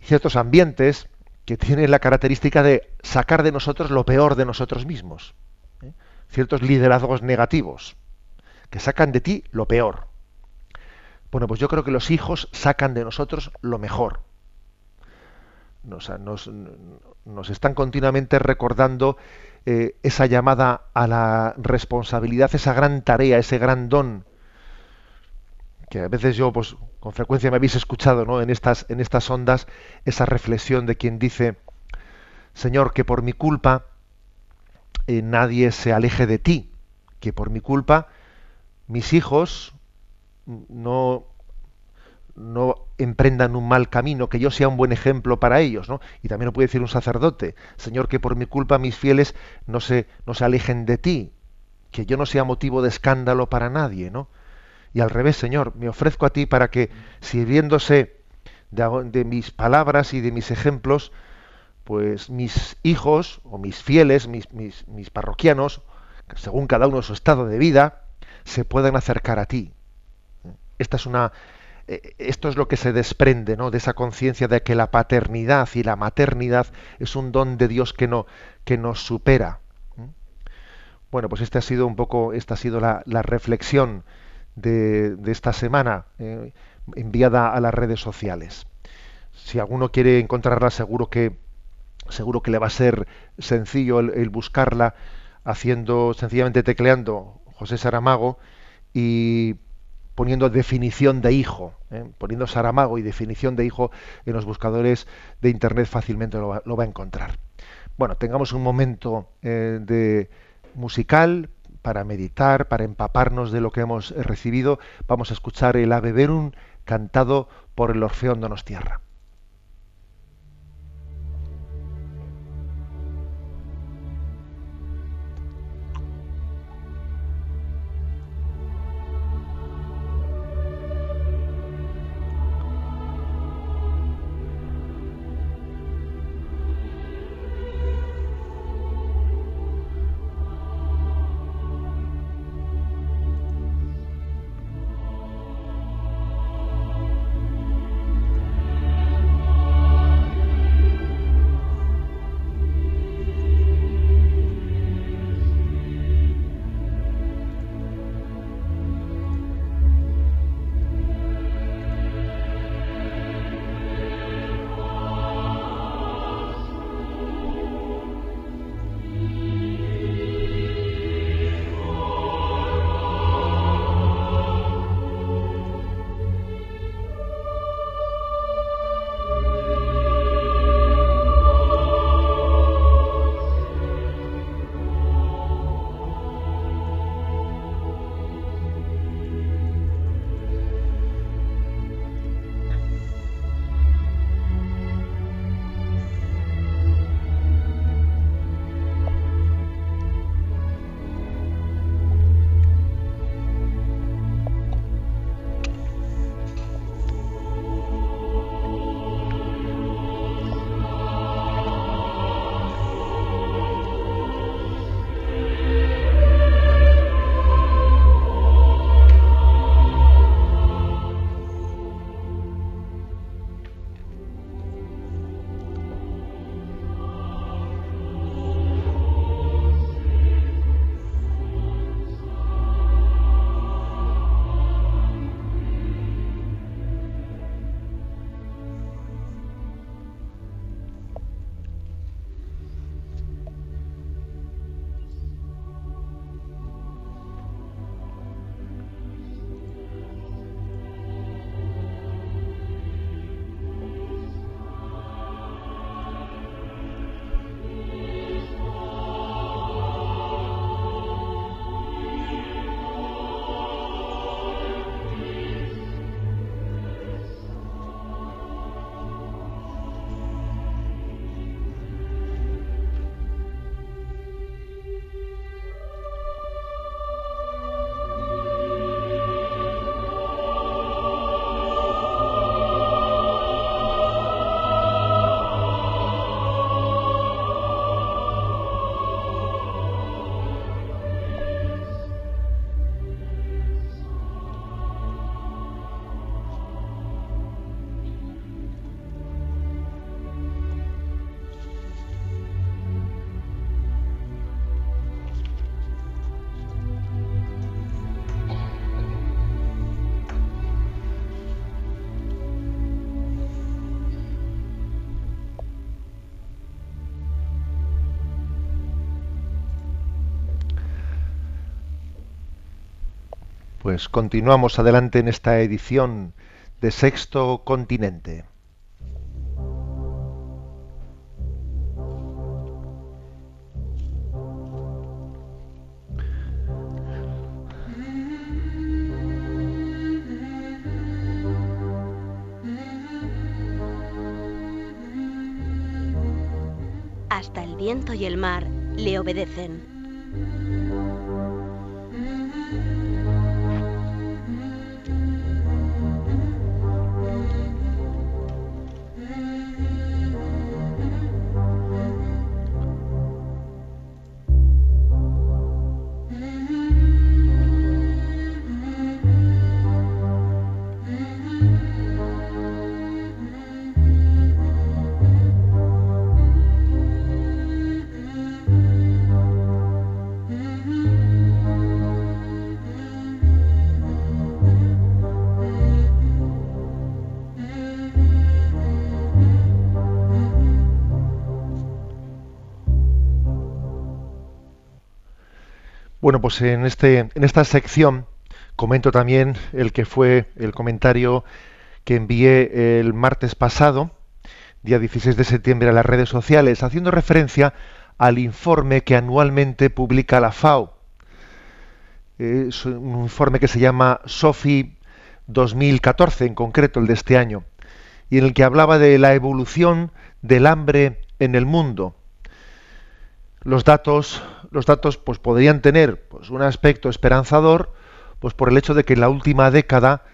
ciertos ambientes que tienen la característica de sacar de nosotros lo peor de nosotros mismos. ¿eh? Ciertos liderazgos negativos que sacan de ti lo peor. Bueno, pues yo creo que los hijos sacan de nosotros lo mejor. Nos, nos, están continuamente recordando eh, esa llamada a la responsabilidad, esa gran tarea, ese gran don que a veces yo, pues, con frecuencia me habéis escuchado, ¿no? En estas, en estas ondas, esa reflexión de quien dice, Señor, que por mi culpa eh, nadie se aleje de ti, que por mi culpa mis hijos no, no emprendan un mal camino, que yo sea un buen ejemplo para ellos, ¿no? Y también lo puede decir un sacerdote, Señor, que por mi culpa mis fieles no se, no se alejen de ti, que yo no sea motivo de escándalo para nadie, ¿no? Y al revés, Señor, me ofrezco a ti para que, sirviéndose de, mis palabras y de mis ejemplos, pues mis hijos o mis fieles, mis, mis, mis parroquianos, según cada uno su estado de vida, se puedan acercar a ti. Esta es una, eh, esto es lo que se desprende ¿no? de esa conciencia de que la paternidad y la maternidad es un don de Dios que, no, que nos supera. Bueno, pues esta ha sido un poco, esta ha sido la, reflexión de, esta semana eh, enviada a las redes sociales. Si alguno quiere encontrarla, seguro que seguro que le va a ser sencillo el buscarla haciendo sencillamente tecleando José Saramago y poniendo definición de hijo, ¿eh? poniendo Saramago y definición de hijo en los buscadores de internet fácilmente lo va, a encontrar. Bueno, tengamos un momento eh, de musical para meditar, para empaparnos de lo que hemos recibido. Vamos a escuchar el Ave Verum cantado por el Orfeón Donostierra. Pues continuamos adelante en esta edición de Sexto Continente. Hasta el viento y el mar le obedecen. Bueno, pues en, este, en esta sección comento también el que fue el comentario que envié el martes pasado, día 16 de septiembre, a las redes sociales, haciendo referencia al informe que anualmente publica la FAO. Es un informe que se llama SOFI 2014, en concreto el de este año, y en el que hablaba de la evolución del hambre en el mundo. Los datos, los datos pues, podrían tener pues, un aspecto esperanzador, pues por el hecho de que en la última década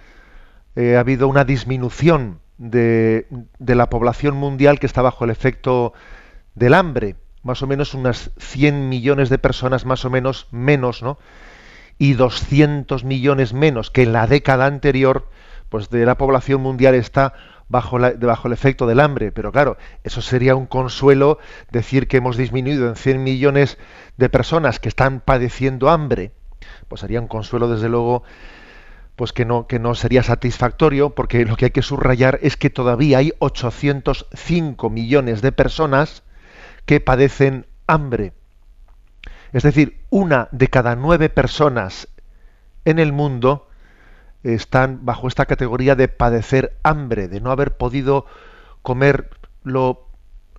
eh, ha habido una disminución de, de, la población mundial que está bajo el efecto del hambre, más o menos unas 100 millones de personas más o menos menos, ¿no? Y 200 millones menos que en la década anterior, pues de la población mundial está bajo, el efecto del hambre. Pero claro, eso sería un consuelo decir que hemos disminuido en 100 millones de personas que están padeciendo hambre. Pues sería un consuelo, desde luego, pues que no, que no sería satisfactorio, porque lo que hay que subrayar es que todavía hay 805 millones de personas que padecen hambre. Es decir, una de cada nueve personas en el mundo están bajo esta categoría de padecer hambre, de no haber podido comer lo,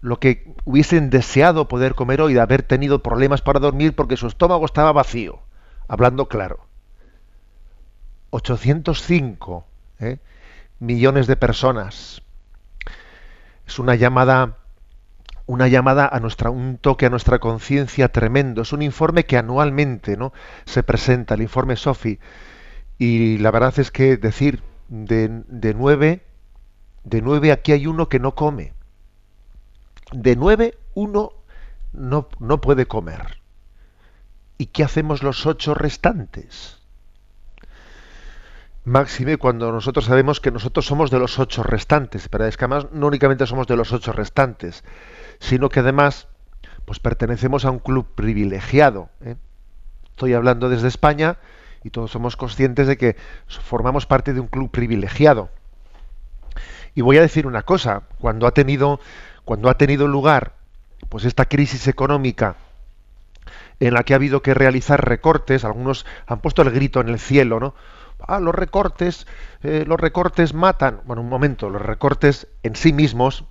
lo que hubiesen deseado poder comer hoy, de haber tenido problemas para dormir porque su estómago estaba vacío, hablando claro. 805 ¿eh? millones de personas. Es una llamada, una llamada a nuestra, un toque a nuestra conciencia tremendo. Es un informe que anualmente ¿no? se presenta, el informe SOFI y la verdad es que decir, de, de nueve, de nueve aquí hay uno que no come. De nueve, uno no, no puede comer. ¿Y qué hacemos los ocho restantes? Máxime cuando nosotros sabemos que nosotros somos de los ocho restantes, pero es que además no únicamente somos de los ocho restantes, sino que además pues pertenecemos a un club privilegiado. ¿eh? Estoy hablando desde España, y todos somos conscientes de que formamos parte de un club privilegiado. Y voy a decir una cosa, cuando ha tenido, cuando ha tenido lugar pues esta crisis económica en la que ha habido que realizar recortes, algunos han puesto el grito en el cielo, ¿no? Ah, los recortes, eh, los recortes matan. Bueno, un momento, los recortes en sí mismos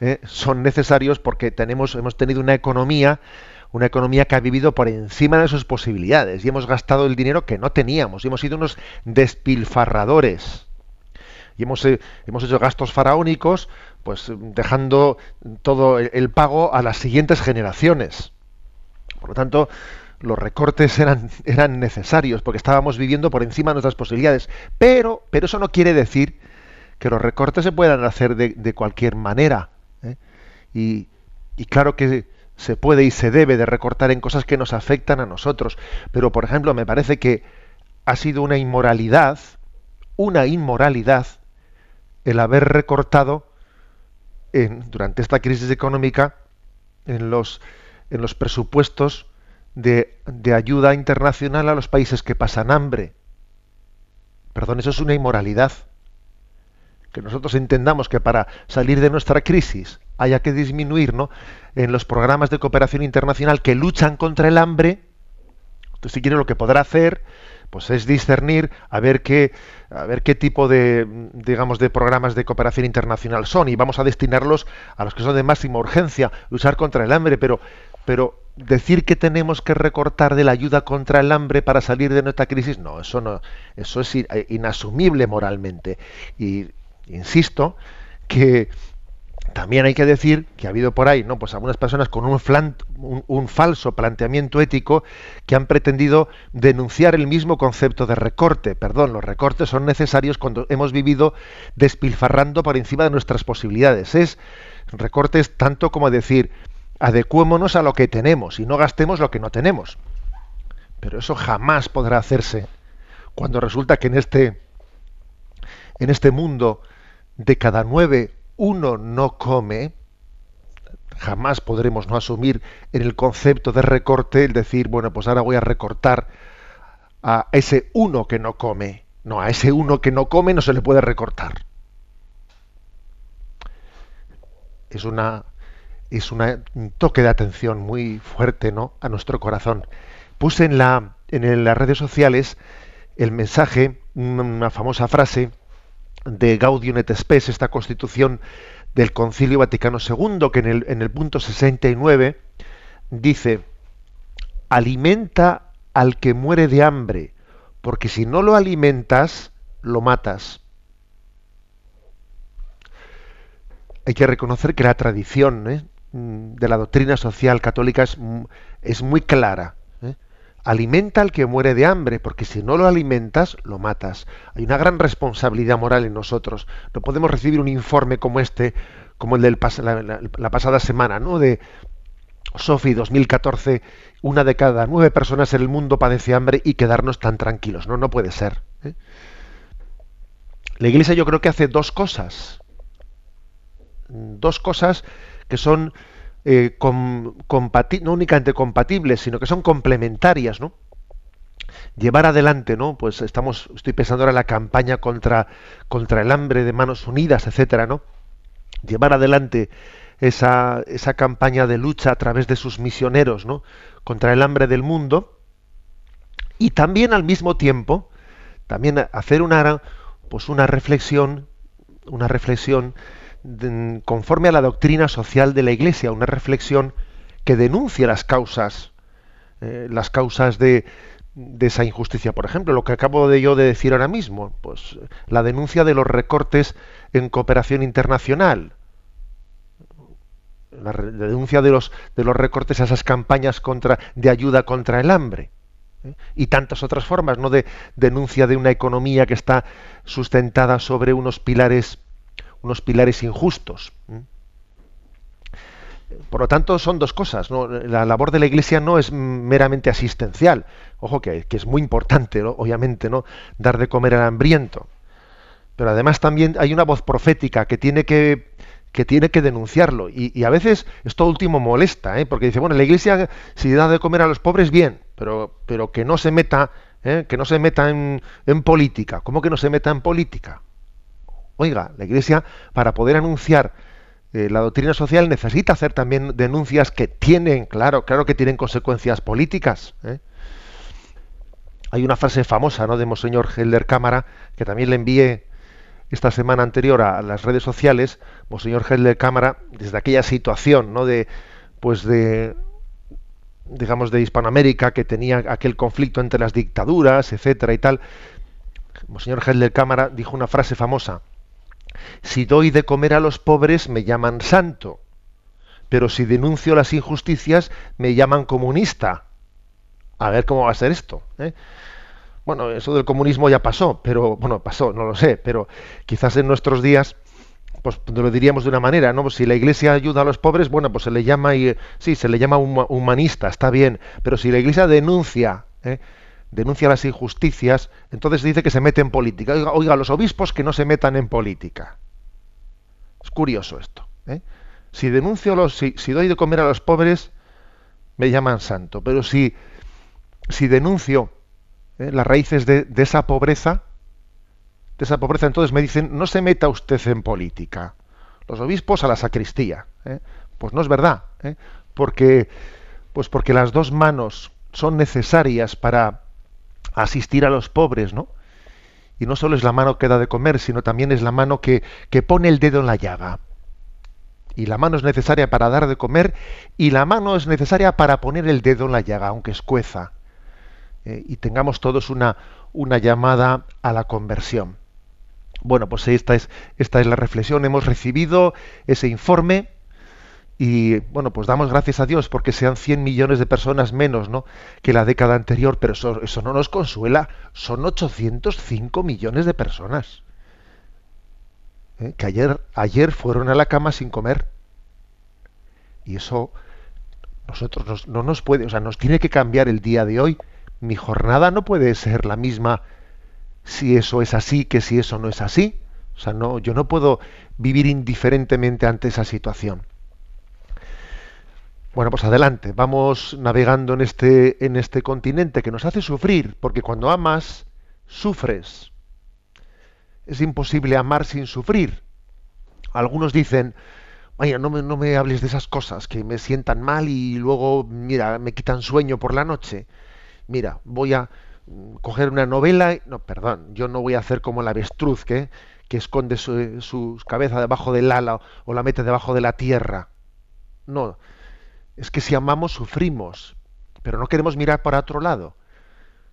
eh, son necesarios porque tenemos, hemos tenido una economía una economía que ha vivido por encima de sus posibilidades y hemos gastado el dinero que no teníamos y hemos sido unos despilfarradores. Y hemos, eh, hemos hecho gastos faraónicos pues dejando todo el, pago a las siguientes generaciones. Por lo tanto los recortes eran, eran necesarios porque estábamos viviendo por encima de nuestras posibilidades. Pero pero eso no quiere decir que los recortes se puedan hacer de, cualquier manera ¿eh? y, y claro que se puede y se debe de recortar en cosas que nos afectan a nosotros. Pero, por ejemplo, me parece que ha sido una inmoralidad, una inmoralidad, el haber recortado en, durante esta crisis económica en los, en los presupuestos de, de ayuda internacional a los países que pasan hambre. Perdón, eso es una inmoralidad. Que nosotros entendamos que para salir de nuestra crisis haya que disminuir ¿no? en los programas de cooperación internacional que luchan contra el hambre, entonces si quiere lo que podrá hacer pues es discernir a ver qué a ver qué tipo de digamos de programas de cooperación internacional son. Y vamos a destinarlos a los que son de máxima urgencia luchar contra el hambre. Pero pero decir que tenemos que recortar de la ayuda contra el hambre para salir de nuestra crisis no eso no eso es inasumible moralmente. Y insisto que también hay que decir que ha habido por ahí, ¿no? Pues algunas personas con un, un, falso planteamiento ético que han pretendido denunciar el mismo concepto de recorte. Perdón, los recortes son necesarios cuando hemos vivido despilfarrando por encima de nuestras posibilidades. Es recortes tanto como decir adecuémonos a lo que tenemos y no gastemos lo que no tenemos. Pero eso jamás podrá hacerse cuando resulta que en este en este mundo de cada nueve uno no come, jamás podremos no asumir en el concepto de recorte el decir, bueno, pues ahora voy a recortar a ese uno que no come. No, a ese uno que no come no se le puede recortar. Es una es un toque de atención muy fuerte, ¿no? a nuestro corazón. Puse en la en las redes sociales el mensaje, una famosa frase de Gaudium et Spes, esta constitución del Concilio Vaticano II, que en el, en el punto 69 dice, alimenta al que muere de hambre, porque si no lo alimentas, lo matas. Hay que reconocer que la tradición ¿eh? de la doctrina social católica es, es muy clara. Alimenta al que muere de hambre, porque si no lo alimentas, lo matas. Hay una gran responsabilidad moral en nosotros. No podemos recibir un informe como este, como el de la, la, pasada semana, ¿no? De Sofi 2014, una de cada nueve personas en el mundo padece hambre y quedarnos tan tranquilos. No, no puede ser. ¿eh? La Iglesia yo creo que hace dos cosas. Dos cosas que son eh, no únicamente compatibles, sino que son complementarias, ¿no? Llevar adelante, ¿no? Pues estamos, estoy pensando ahora en la campaña contra, contra el hambre de manos unidas, etcétera, ¿no? Llevar adelante esa, esa campaña de lucha a través de sus misioneros, ¿no? Contra el hambre del mundo. Y también al mismo tiempo, también hacer una, pues una reflexión, una reflexión conforme a la doctrina social de la Iglesia, una reflexión que denuncia las causas, eh, las causas de, de, esa injusticia. Por ejemplo, lo que acabo de yo de decir ahora mismo, pues la denuncia de los recortes en cooperación internacional, la, denuncia de los, de los recortes a esas campañas contra, de ayuda contra el hambre. ¿eh? y tantas otras formas, no de denuncia de una economía que está sustentada sobre unos pilares unos pilares injustos. Por lo tanto, son dos cosas. La labor de la Iglesia no es meramente asistencial. Ojo que, es muy importante, obviamente, ¿no? dar de comer al hambriento. Pero además también hay una voz profética que tiene que, denunciarlo. Y, a veces esto último molesta, ¿eh? porque dice, bueno, la Iglesia si da de comer a los pobres, bien, pero, pero que no se meta, ¿eh? que no se meta en, en política. ¿Cómo que no se meta en política? Oiga, la Iglesia, para poder anunciar eh, la doctrina social, necesita hacer también denuncias que tienen, claro, claro que tienen consecuencias políticas. ¿eh? Hay una frase famosa ¿no? de Monseñor Helder Cámara, que también le envié esta semana anterior a las redes sociales, Monseñor Helder Cámara, desde aquella situación, ¿no? de, pues de, digamos, de Hispanoamérica, que tenía aquel conflicto entre las dictaduras, etcétera y tal, Monseñor Helder Cámara dijo una frase famosa, si doy de comer a los pobres me llaman santo, pero si denuncio las injusticias me llaman comunista. A ver cómo va a ser esto. ¿eh? Bueno, eso del comunismo ya pasó, pero bueno, pasó, no lo sé, pero quizás en nuestros días pues lo diríamos de una manera, ¿no? Si la Iglesia ayuda a los pobres, bueno, pues se le llama y sí, se le llama humanista, está bien, pero si la Iglesia denuncia ¿eh? Denuncia las injusticias, entonces dice que se mete en política. Oiga, los obispos que no se metan en política. Es curioso esto. ¿eh? Si denuncio los, si, doy de comer a los pobres, me llaman santo. Pero si, si denuncio ¿eh? las raíces de, esa pobreza, de esa pobreza, entonces me dicen, no se meta usted en política. Los obispos a la sacristía. ¿eh? Pues no es verdad, porque, pues porque las dos manos son necesarias para asistir a los pobres, ¿no? Y no solo es la mano que da de comer, sino también es la mano que, que pone el dedo en la llaga. Y la mano es necesaria para dar de comer y la mano es necesaria para poner el dedo en la llaga, aunque escueza. Eh, y tengamos todos una, una llamada a la conversión. Bueno, pues esta es, esta es la reflexión. Hemos recibido ese informe y bueno, pues damos gracias a Dios porque sean 100 millones de personas menos ¿no? que la década anterior, pero eso, no nos consuela. Son 805 millones de personas ¿eh? que ayer, ayer fueron a la cama sin comer. Y eso nosotros no nos puede, o sea, nos tiene que cambiar el día de hoy. Mi jornada no puede ser la misma si eso es así que si eso no es así. O sea, no, yo no puedo vivir indiferentemente ante esa situación. Bueno, pues adelante, vamos navegando en este, en este continente que nos hace sufrir, porque cuando amas, sufres. Es imposible amar sin sufrir. Algunos dicen, vaya, no me, no me hables de esas cosas que me sientan mal y luego, mira, me quitan sueño por la noche. mira, voy a mm, coger una novela, y, no, perdón, yo no voy a hacer como el avestruz que, que esconde su, su, cabeza debajo del ala o la mete debajo de la tierra. No, es que si amamos sufrimos, pero no queremos mirar para otro lado,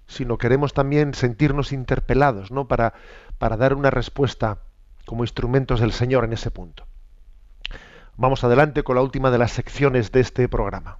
sino queremos también sentirnos interpelados, ¿no? Para, para dar una respuesta como instrumentos del Señor en ese punto. Vamos adelante con la última de las secciones de este programa.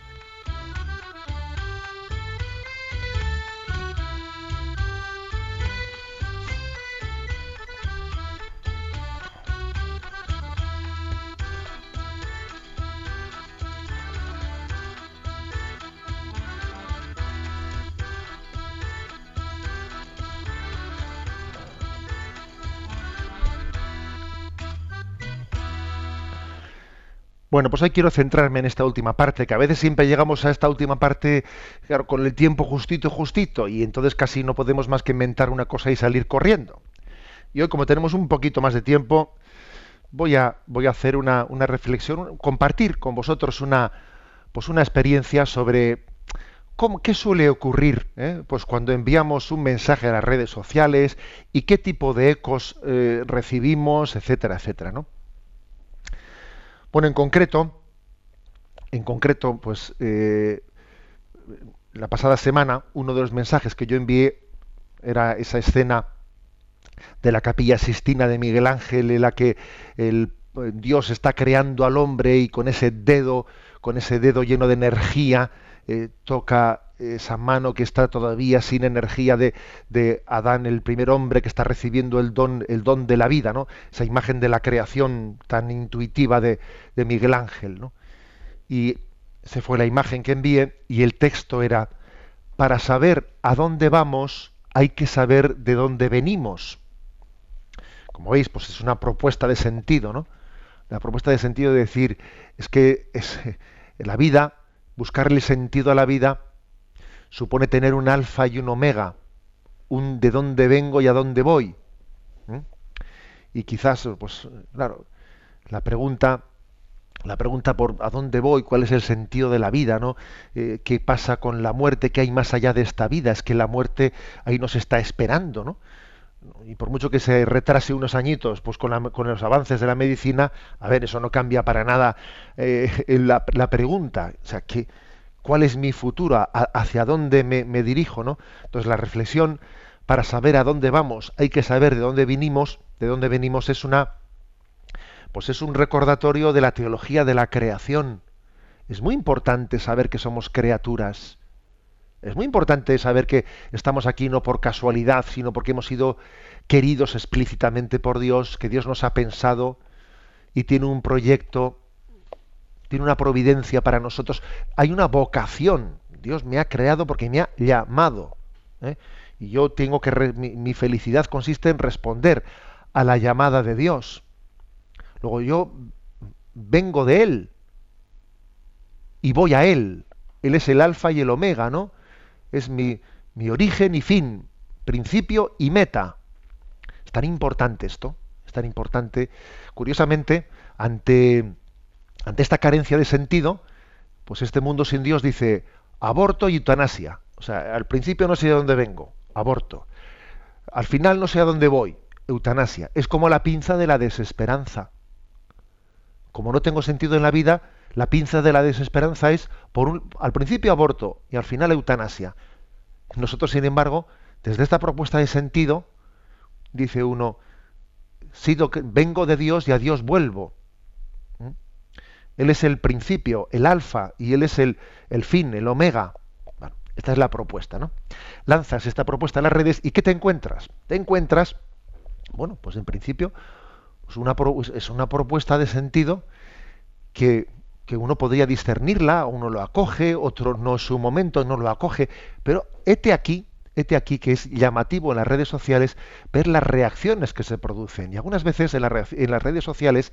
Bueno, pues hoy quiero centrarme en esta última parte, que a veces siempre llegamos a esta última parte claro, con el tiempo justito justito, y entonces casi no podemos más que inventar una cosa y salir corriendo. Y hoy, como tenemos un poquito más de tiempo, voy a, voy a hacer una, una reflexión, compartir con vosotros una, pues una experiencia sobre cómo, qué suele ocurrir eh? pues cuando enviamos un mensaje a las redes sociales y qué tipo de ecos eh, recibimos, etcétera, etcétera, ¿no? Bueno, en concreto, en concreto, pues eh, la pasada semana uno de los mensajes que yo envié era esa escena de la capilla Sistina de Miguel Ángel en la que el eh, Dios está creando al hombre y con ese dedo, con ese dedo lleno de energía, eh, toca esa mano que está todavía sin energía de, de, Adán, el primer hombre que está recibiendo el don, el don de la vida, ¿no? Esa imagen de la creación tan intuitiva de, de Miguel Ángel, ¿no? Y se fue la imagen que envié y el texto era, para saber a dónde vamos hay que saber de dónde venimos. Como veis, pues es una propuesta de sentido, ¿no? La propuesta de sentido de decir, es que es, la vida buscarle sentido a la vida supone tener un alfa y un omega, un de dónde vengo y a dónde voy. Y quizás, pues, claro, la pregunta, la pregunta por a dónde voy, cuál es el sentido de la vida, ¿no? Eh, ¿Qué pasa con la muerte? ¿Qué hay más allá de esta vida? Es que la muerte ahí nos está esperando, ¿no? Y por mucho que se retrase unos añitos, pues con, los avances de la medicina, a ver, eso no cambia para nada eh, la, pregunta, o sea, que, ¿cuál es mi futuro? ¿Hacia dónde me, me, dirijo? ¿no? Entonces la reflexión para saber a dónde vamos, hay que saber de dónde vinimos, de dónde venimos es una, pues es un recordatorio de la teología de la creación. Es muy importante saber que somos criaturas es muy importante saber que estamos aquí no por casualidad, sino porque hemos sido queridos explícitamente por Dios, que Dios nos ha pensado y tiene un proyecto, tiene una providencia para nosotros. Hay una vocación. Dios me ha creado porque me ha llamado. ¿eh? Y yo tengo que, mi, mi felicidad consiste en responder a la llamada de Dios. Luego yo vengo de Él y voy a Él. Él es el alfa y el omega, ¿no? Es mi, mi origen y fin, principio y meta. Es tan importante esto, es tan importante. Curiosamente, ante, ante esta carencia de sentido, pues este mundo sin Dios dice aborto y eutanasia. O sea, al principio no sé de dónde vengo, aborto. Al final no sé a dónde voy, eutanasia. Es como la pinza de la desesperanza. Como no tengo sentido en la vida, la pinza de la desesperanza es, por un, al principio aborto y al final eutanasia. Nosotros, sin embargo, desde esta propuesta de sentido, dice uno, que vengo de Dios y a Dios vuelvo. ¿Mm? Él es el principio, el alfa, y Él es el, el fin, el omega. Bueno, esta es la propuesta, ¿no? Lanzas esta propuesta a las redes y ¿qué te encuentras? Te encuentras, bueno, pues en principio es una propuesta de sentido que que uno podría discernirla, uno lo acoge, otro no es su momento, no lo acoge, pero este aquí, este aquí que es llamativo en las redes sociales, ver las reacciones que se producen. Y algunas veces en, las redes sociales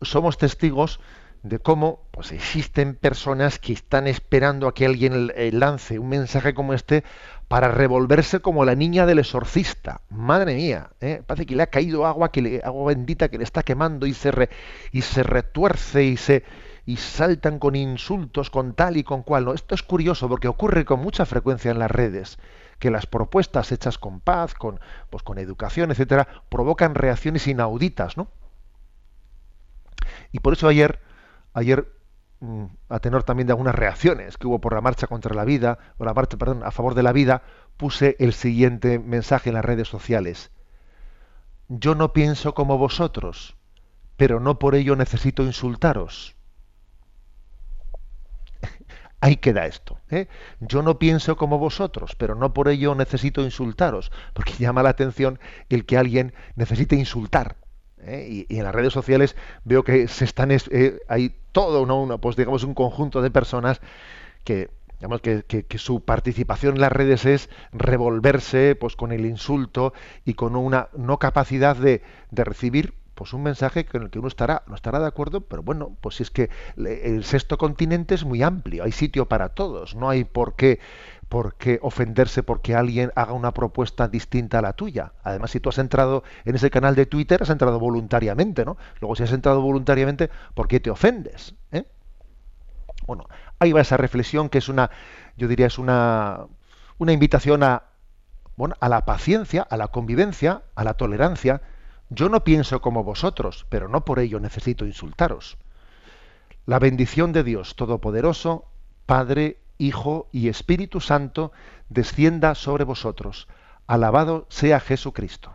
somos testigos de cómo pues existen personas que están esperando a que alguien eh, lance un mensaje como este para revolverse como la niña del exorcista. Madre mía, ¿eh? parece que le ha caído agua, que le, agua bendita que le está quemando y se, y se retuerce y se y saltan con insultos, con tal y con cual. ¿no? Esto es curioso porque ocurre con mucha frecuencia en las redes, que las propuestas hechas con paz, con, pues, con educación, etcétera, provocan reacciones inauditas, ¿no? Y por eso ayer, ayer mm, a tenor también de algunas reacciones que hubo por la marcha contra la vida, o la marcha, perdón, a favor de la vida, puse el siguiente mensaje en las redes sociales. Yo no pienso como vosotros, pero no por ello necesito insultaros. Ahí queda esto. ¿eh? Yo no pienso como vosotros, pero no por ello necesito insultaros, porque llama la atención el que alguien necesite insultar. ¿eh? Y, en las redes sociales veo que se están eh, hay todo pues digamos un conjunto de personas que digamos que, su participación en las redes es revolverse pues con el insulto y con una no capacidad de, de recibir pues un mensaje con el que uno estará, no estará de acuerdo, pero bueno, pues es que el sexto continente es muy amplio, hay sitio para todos, no hay por qué, por qué ofenderse porque alguien haga una propuesta distinta a la tuya. Además, si tú has entrado en ese canal de Twitter, has entrado voluntariamente, ¿no? Luego, si has entrado voluntariamente, ¿por qué te ofendes? ¿Eh? Bueno, ahí va esa reflexión que es una, yo diría, es una, una invitación a, bueno, a la paciencia, a la convivencia, a la tolerancia, yo no pienso como vosotros, pero no por ello necesito insultaros. La bendición de Dios Todopoderoso, Padre, Hijo y Espíritu Santo, descienda sobre vosotros. Alabado sea Jesucristo.